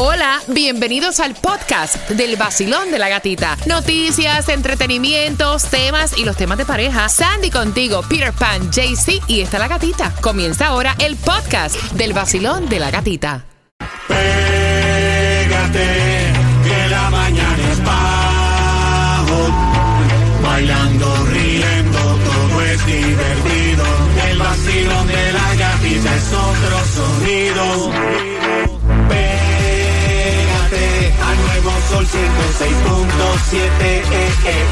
Hola, bienvenidos al podcast del vacilón de la gatita. Noticias, entretenimientos, temas y los temas de pareja. Sandy contigo, Peter Pan, JC y está la gatita. Comienza ahora el podcast del vacilón de la gatita. Pégate, que la mañana es bajo. Bailando, riendo, todo es divertido. El vacilón de la gatita es otro sonido. Eh, eh,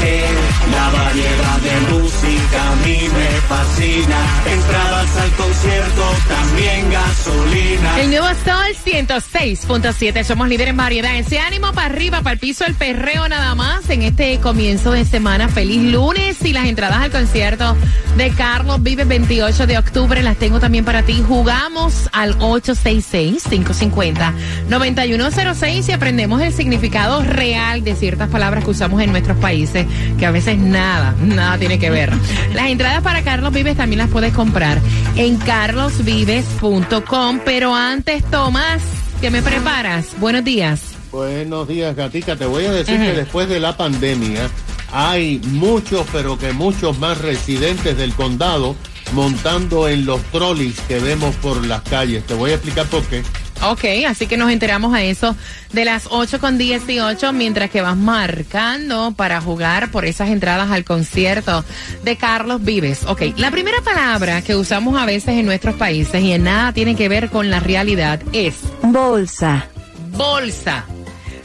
eh. La variedad de música a mí fascina. Entradas al concierto, también gasolina. El nuevo Sol 106.7. Somos líderes en variedad. Ese ánimo para arriba, para el piso, el perreo nada más en este comienzo de semana. Feliz lunes y las entradas al concierto de Carlos Vive 28 de octubre las tengo también para ti. Jugamos al 866-550-9106 y aprendemos el significado real de ciertas palabras que usamos en nuestros países, que a veces nada, nada tiene que ver. Las entradas para Carlos Vives también las puedes comprar en carlosvives.com. Pero antes, Tomás, ¿qué me preparas? Buenos días. Buenos días, Gatica. Te voy a decir que después de la pandemia hay muchos, pero que muchos más residentes del condado montando en los trolleys que vemos por las calles. Te voy a explicar por qué. Ok, así que nos enteramos a eso de las 8 con 18, mientras que vas marcando para jugar por esas entradas al concierto de Carlos Vives. Ok, la primera palabra que usamos a veces en nuestros países y en nada tiene que ver con la realidad es Bolsa. bolsa.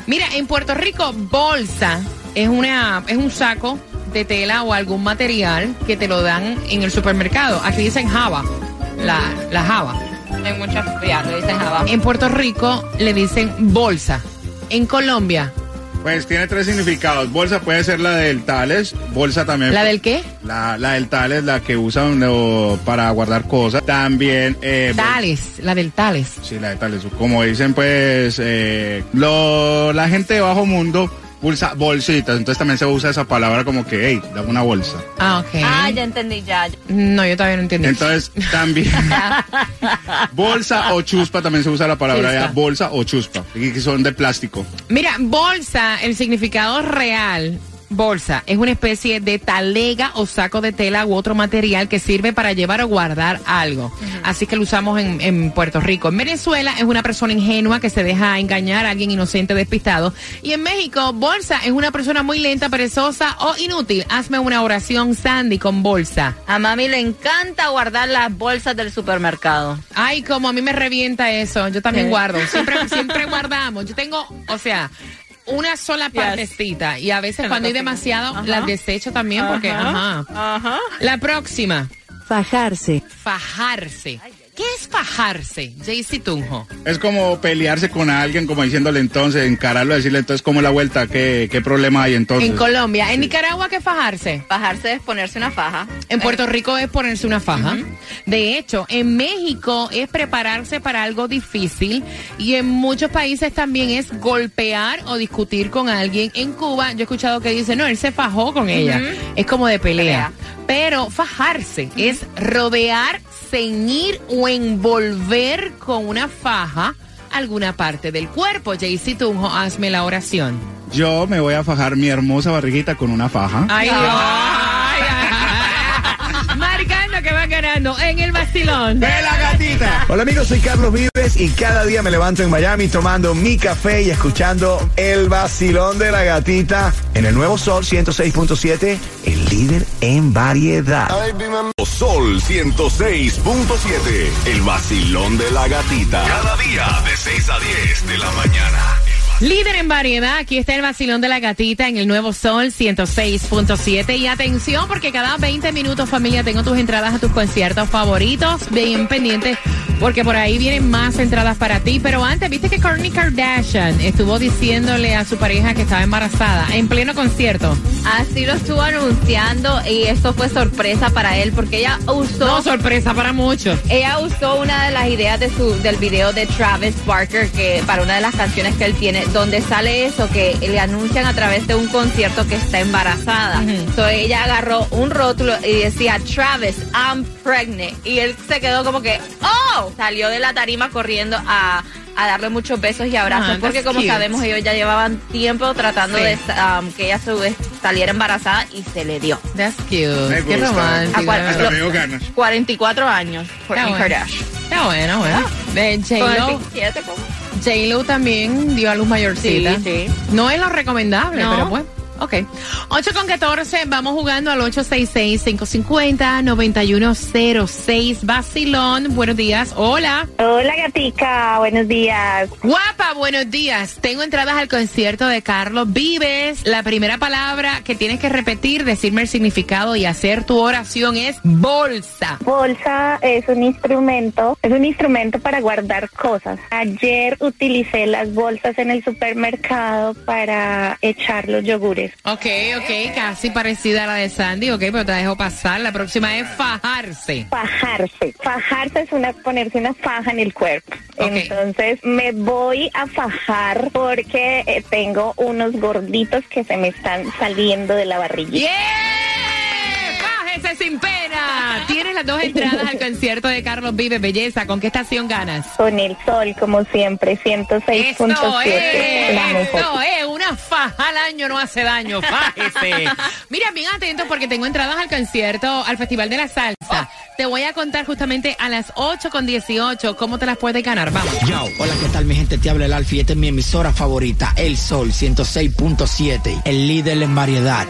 Mira, en Puerto Rico, bolsa es una es un saco de tela o algún material que te lo dan en el supermercado. Aquí dicen java, la, la java. Hay muchas, ya lo dicen abajo. En Puerto Rico le dicen bolsa. En Colombia, Pues tiene tres significados. Bolsa puede ser la del Tales, bolsa también. ¿la del qué? La, la del Tales, la que usan o, para guardar cosas. También. Eh, bol- Tales, la del Tales. Sí, la de Tales. Como dicen, pues. eh, lo, la gente de bajo mundo usa bolsitas. Entonces también se usa esa palabra como que, hey, dame una bolsa. Ah, ok. Ah, ya entendí, ya. No, yo todavía no entiendo. Entonces también. bolsa o chuspa también se usa la palabra ya. Bolsa o chuspa. y Que son de plástico. Mira, bolsa, el significado real, bolsa, es una especie de talega o saco de tela u otro material que sirve para llevar o guardar algo. Así que lo usamos en, en Puerto Rico. En Venezuela es una persona ingenua que se deja engañar a alguien inocente despistado. Y en México, bolsa es una persona muy lenta, perezosa o inútil. Hazme una oración, Sandy, con bolsa. A mami le encanta guardar las bolsas del supermercado. Ay, como a mí me revienta eso. Yo también guardo. Siempre, siempre guardamos. Yo tengo, o sea, una sola Yes. partecita. Y a veces cuando hay demasiado, Ajá. las desecho también porque, ajá. Ajá. La próxima, Fajarse. fajarse. ¿Qué es fajarse? Jaycee Tunjo. Es como pelearse con alguien, como diciéndole entonces, encararlo, decirle entonces cómo es la vuelta, qué, qué problema hay entonces. En Colombia. En Nicaragua, ¿qué es fajarse? Bajarse es ponerse una faja. En Puerto Rico es ponerse una faja. De hecho, en México es prepararse para algo difícil y en muchos países también es golpear o discutir con alguien. En Cuba yo he escuchado que dice, no, él se fajó con ella. Es como de pelea. Pero fajarse es rodear, ceñir o envolver con una faja alguna parte del cuerpo. Jaycee Tunjo, hazme la oración. Yo me voy a fajar mi hermosa barriguita con una faja. Ay, Dios. Ay, ay, ay. Que va ganando en el vacilón. ¡De la gatita! Hola amigos, soy Carlos Vives y cada día me levanto en Miami tomando mi café y escuchando el vacilón de la gatita en el nuevo Sol 106.7, el líder en variedad. Sol 106.7, el vacilón de la gatita. Cada día de 6 a 10 de la mañana. Líder en variedad, aquí está el vacilón de la gatita en el nuevo Sol 106.7. Y atención, porque cada 20 minutos, familia, tengo tus entradas a tus conciertos favoritos. Bien pendientes, porque por ahí vienen más entradas para ti. Pero antes, viste que Kourtney Kardashian estuvo diciéndole a su pareja que estaba embarazada en pleno concierto. Así lo estuvo anunciando y esto fue sorpresa para él porque ella usó No, sorpresa para muchos. ella usó una de las ideas de su del video de Travis Barker que para una de las canciones que él tiene donde sale eso, que le anuncian a través de un concierto que está embarazada. Entonces ella agarró un rótulo y decía, Travis, I'm pregnant. Y él se quedó como que, oh, salió de la tarima corriendo a, a darle muchos besos y abrazos, Ah, porque como cute. sabemos, ellos ya llevaban tiempo tratando Sí. de um, que ella se- saliera embarazada y se le dio. That's cute. Me Qué gusta. romántico. ¿A cuál- Hasta lo- me dio ganas. 44 años, Está Kourtney bueno. Kardashian. Está bueno, bueno. De J-Lo, 47 como. J-Lo también dio a luz mayorcita. Sí, sí. No es lo recomendable, No. pero pues. Ok. 8 con 14, vamos jugando al 866-550-9106. Basilón, buenos días. Hola. Hola gatica, buenos días. Guapa, buenos días. Tengo entradas al concierto de Carlos Vives. La primera palabra que tienes que repetir, decirme el significado y hacer tu oración es bolsa. Bolsa es un instrumento, es un instrumento para guardar cosas. Ayer utilicé las bolsas en el supermercado para echar los yogures. Ok, ok, casi parecida a la de Sandy, ok, pero te dejo pasar. La próxima es fajarse. Fajarse. Fajarse es una ponerse una faja en el cuerpo. Entonces me voy a fajar porque eh, tengo unos gorditos que se me están saliendo de la barriga. ¡Yeah! ¡Fájese sin pena! Tienes las dos entradas al concierto de Carlos Vives, belleza. ¿Con qué estación ganas? Con el sol, como siempre, Esto 106.7. La es, mejor. es, una faja al año no hace daño, fájese. Mira, bien atentos porque tengo entradas al concierto, al Festival de la Salsa. Te voy a contar justamente a las 8 con 18 cómo te las puedes ganar. Vamos. Yo, hola, ¿qué tal mi gente? Te habla el Alfie, esta es mi emisora favorita, El Sol 106.7, el líder en variedad.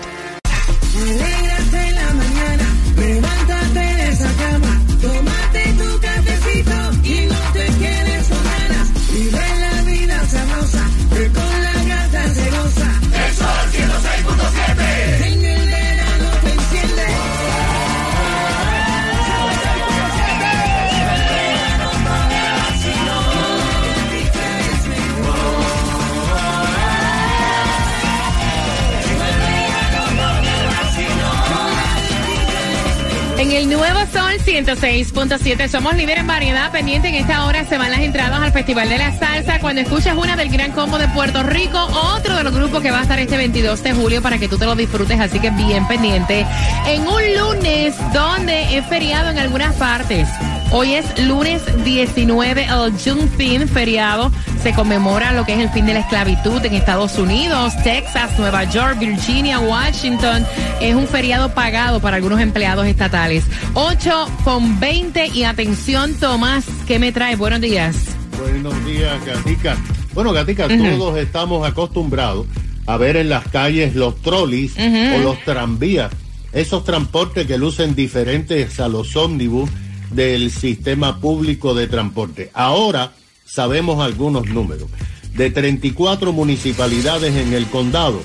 106.7 somos líder en variedad. Pendiente en esta hora se van las entradas al Festival de la Salsa. Cuando escuchas una del Gran Combo de Puerto Rico, otro de los grupos que va a estar este 22 de julio para que tú te lo disfrutes. Así que bien pendiente. En un lunes donde es feriado en algunas partes. Hoy es lunes 19, el Juneteenth feriado. Se conmemora lo que es el fin de la esclavitud en Estados Unidos, Texas, Nueva York, Virginia, Washington. Es un feriado pagado para algunos empleados estatales. 8 con 20 y atención, Tomás, ¿qué me trae? Buenos días. Buenos días, Gatica. Bueno, Gatica, todos estamos acostumbrados a ver en las calles los trolis o los tranvías, esos transportes que lucen diferentes a los ómnibus del sistema público de transporte. Ahora sabemos algunos números. De 34 municipalidades en el condado,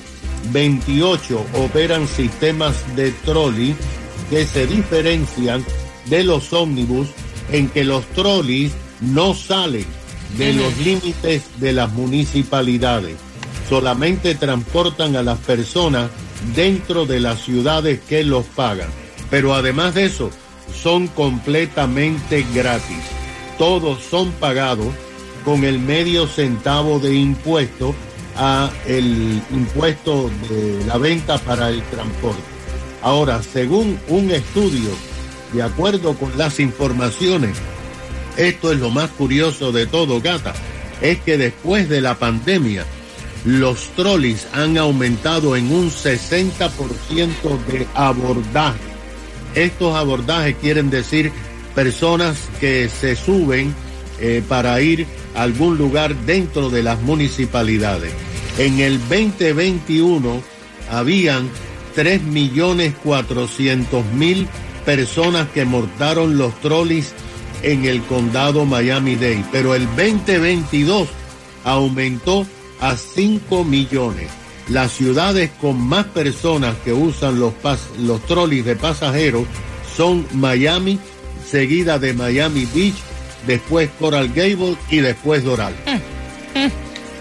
28 operan sistemas de trolley que se diferencian de los ómnibus en que los trolleys no salen de los límites de las municipalidades. Solamente transportan a las personas dentro de las ciudades que los pagan. Pero además de eso, son completamente gratis. Todos son pagados con el medio centavo de impuesto a el impuesto de la venta para el transporte. Ahora, según un estudio, de acuerdo con las informaciones, esto es lo más curioso de todo, gata, es que después de la pandemia, los trolleys han aumentado en un 60% de abordaje. Estos abordajes quieren decir personas que se suben eh, para ir algún lugar dentro de las municipalidades. En el 2021 habían 3.400.000 personas que montaron los trolleys en el condado Miami-Dade, pero el 2022 aumentó a 5 millones. Las ciudades con más personas que usan los, pas- los trolleys de pasajeros son Miami, seguida de Miami Beach, después Coral Gable y después Doral.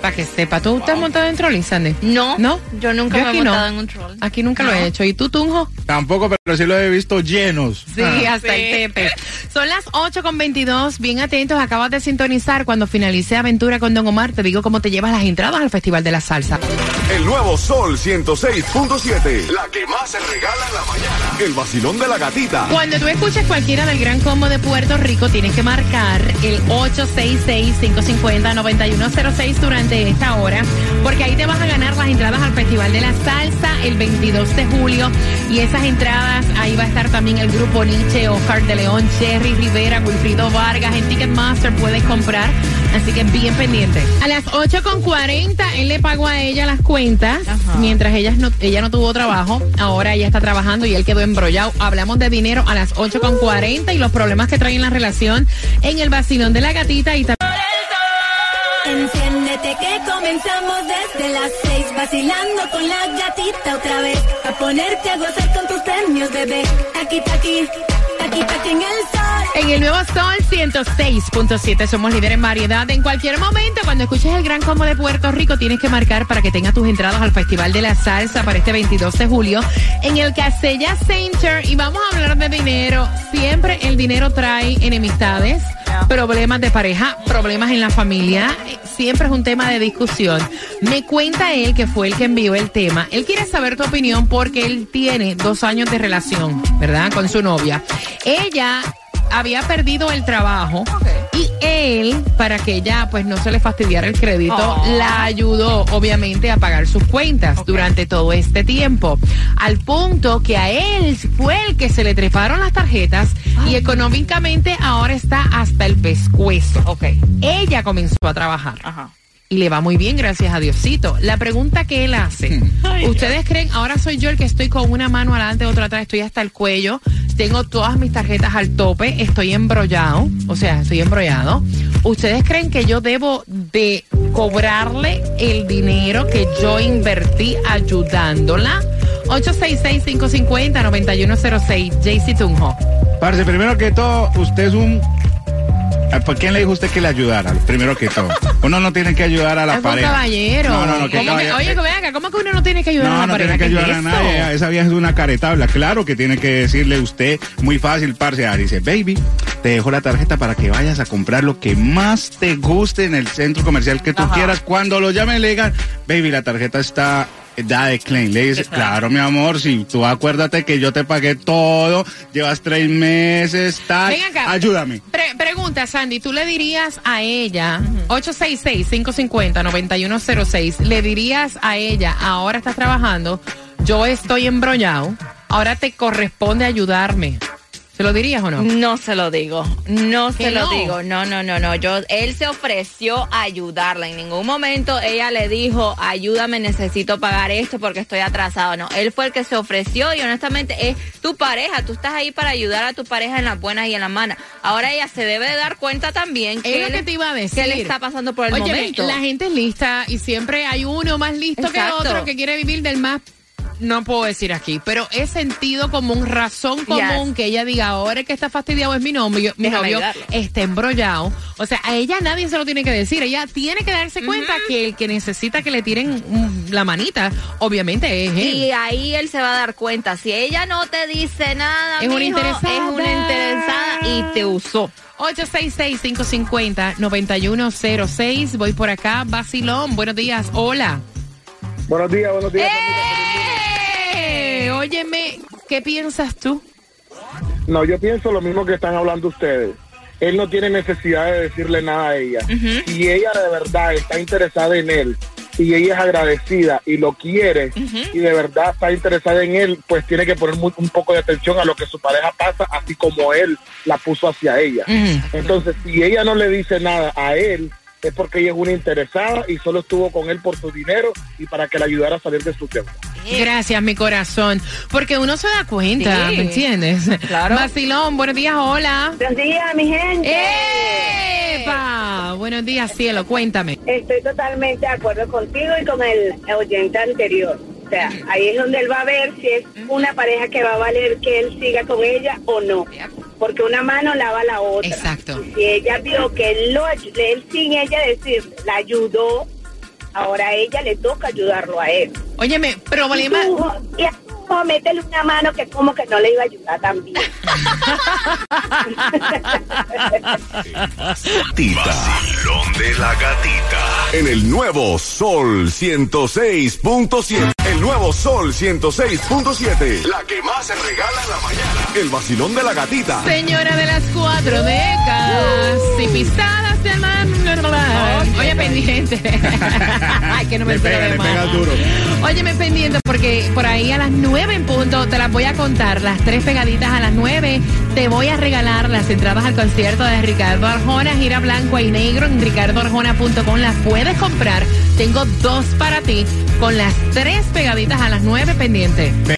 Para que sepa, ¿tú te has montado en trolley, Sandy? No, ¿No? yo nunca Yo me he aquí no. montado en un troll. Aquí nunca lo he hecho. ¿Y tú, Tunjo? Tampoco, pero sí lo he visto llenos. Sí, Ah. hasta el tepe. Son las 8 con 22. Bien atentos, acabas de sintonizar. Cuando finalice Aventura con Don Omar, te digo cómo te llevas las entradas al Festival de la Salsa. El nuevo Sol 106.7. La que más se regala en la mañana. El vacilón de la gatita. Cuando tú escuches cualquiera del Gran Combo de Puerto Rico, tienes que marcar el 866-550-9106 durante esta hora, porque ahí te vas a ganar las entradas al Festival de la Salsa el 22 de julio. Y esas entradas, ahí va a estar también el grupo Nietzsche, Oscar de León, Cherry Rivera, Wilfrido Vargas. En Ticketmaster puedes comprar, así que bien pendiente. A las 8.40 él le pagó a ella las cuentas, mientras ella no, ella no tuvo trabajo. Ahora ella está trabajando y él quedó embrollado. Hablamos de dinero a las 8.40 y los problemas que traen la relación en el vacilón de la gatita y también... Enciéndete que comenzamos desde las seis vacilando con la gatita otra vez a ponerte a gozar con tus premios bebé aquí aquí aquí aquí en el En el nuevo Sol 106.7 somos líder en variedad. En cualquier momento, cuando escuches el Gran Combo de Puerto Rico, tienes que marcar para que tengas tus entradas al Festival de la Salsa para este 22 de julio en el Casella Center. Y vamos a hablar de dinero. Siempre el dinero trae enemistades, problemas de pareja, problemas en la familia. Siempre es un tema de discusión. Me cuenta él que fue el que envió el tema. Él quiere saber tu opinión porque él tiene dos años de relación, ¿verdad? Con su novia. Ella había perdido el trabajo y él, para que ella pues no se le fastidiara el crédito, Oh. la ayudó obviamente a pagar sus cuentas durante todo este tiempo. Al punto que a él fue el que se le treparon las tarjetas y económicamente ahora está hasta el pescuezo. Ella comenzó a trabajar. Y le va muy bien, gracias a Diosito. La pregunta que él hace, ¿ustedes creen, ahora soy yo el que estoy con una mano adelante, otra atrás, estoy hasta el cuello, tengo todas mis tarjetas al tope, estoy embrollado, o sea, estoy embrollado. ¿Ustedes creen que yo debo de cobrarle el dinero que yo invertí ayudándola? 866-550-9106, JC Tunjo. Parce, primero que todo, usted es un... ¿Por quién le dijo usted que le ayudara? Primero que todo. Uno no tiene que ayudar a la pareja. caballero. No, no, no, ¿qué ¿Cómo que- caballero? oye, que venga, ¿cómo que uno no tiene que ayudar a No, la no pareja? tiene que ¿Qué ayudar es a nadie. Esa vieja es una caretabla. Claro que tiene que decirle usted muy fácil, parce. Ah, Dice, baby, te dejo la tarjeta para que vayas a comprar lo que más te guste en el centro comercial que tú quieras. Cuando lo llamen, le digan, baby, la tarjeta está da de claim. Le dices, claro, mi amor, si tú acuérdate que yo te pagué todo, llevas tres meses, tal, Ven acá. ayúdame. Pre- pregunta, Sandy, ¿tú le dirías a ella, 866-550-9106, le dirías a ella, ahora estás trabajando, yo estoy embrollado, ahora te corresponde ayudarme? ¿Se lo dirías o no? No se lo digo, no ¿Que se lo digo, no, no, no, no. Yo, él se ofreció a ayudarla. En ningún momento ella le dijo, ayúdame, necesito pagar esto porque estoy atrasado. No, él fue el que se ofreció y honestamente es tu pareja. Tú estás ahí para ayudar a tu pareja en las buenas y en las malas. Ahora ella se debe de dar cuenta también que, lo él- que te iba a decir. que le está pasando por el Óyeme, momento. la gente es lista y siempre hay uno más listo que Exacto. otro que quiere vivir del más. No puedo decir aquí, pero es sentido común, razón común que ella diga, ahora que está fastidiado es mi novio, mi Déjame novio está embrollado. O sea, a ella nadie se lo tiene que decir, ella tiene que darse cuenta que el que necesita que le tiren mm, la manita, obviamente es él. Y ahí él se va a dar cuenta. Si ella no te dice nada, Es una interesada. es una interesada y te usó. 866-550-9106. Voy por acá. Basilón, buenos días. Hola. Buenos días, buenos días. ¡Eh! Óyeme, ¿qué piensas tú? No, yo pienso lo mismo que están hablando ustedes. Él no tiene necesidad de decirle nada a ella. Si ella de verdad está interesada en él y ella es agradecida y lo quiere y de verdad está interesada en él, pues tiene que poner un poco de atención a lo que su pareja pasa, así como él la puso hacia ella. Entonces, si ella no le dice nada a él, es porque ella es una interesada y solo estuvo con él por su dinero y para que le ayudara a salir de su deuda. Gracias, mi corazón. Porque uno se da cuenta, Sí. ¿me entiendes? Claro. Vacilón, buenos días, hola. Buenos días, mi gente. ¡Epa! Buenos días, cielo, cuéntame. Estoy totalmente de acuerdo contigo y con el oyente anterior. O sea, ahí es donde él va a ver si es una pareja que va a valer que él siga con ella o no. Porque una mano lava la otra. Exacto. Y si ella vio que él, lo, él sin ella decir, la ayudó, ahora a ella le toca ayudarlo a él. Óyeme, problema... Y tú, y o métele una mano que como que no le iba a ayudar también. Tita. Vacilón de la gatita. En el nuevo Sol 106.7. El nuevo Sol 106.7. La que más se regala en la mañana. El vacilón de la gatita. Señora de las cuatro décadas y pisadas del mar. Oye, pendiente. Ay, que no me pega, de pega duro. Óyeme pendiente porque por ahí a las nueve en punto te las voy a contar. Las tres pegaditas a las nueve. Te voy a regalar las entradas al concierto de Ricardo Arjona, gira blanco y negro en ricardoarjona.com. Las puedes comprar. Tengo dos para ti con las tres pegaditas a las nueve pendiente.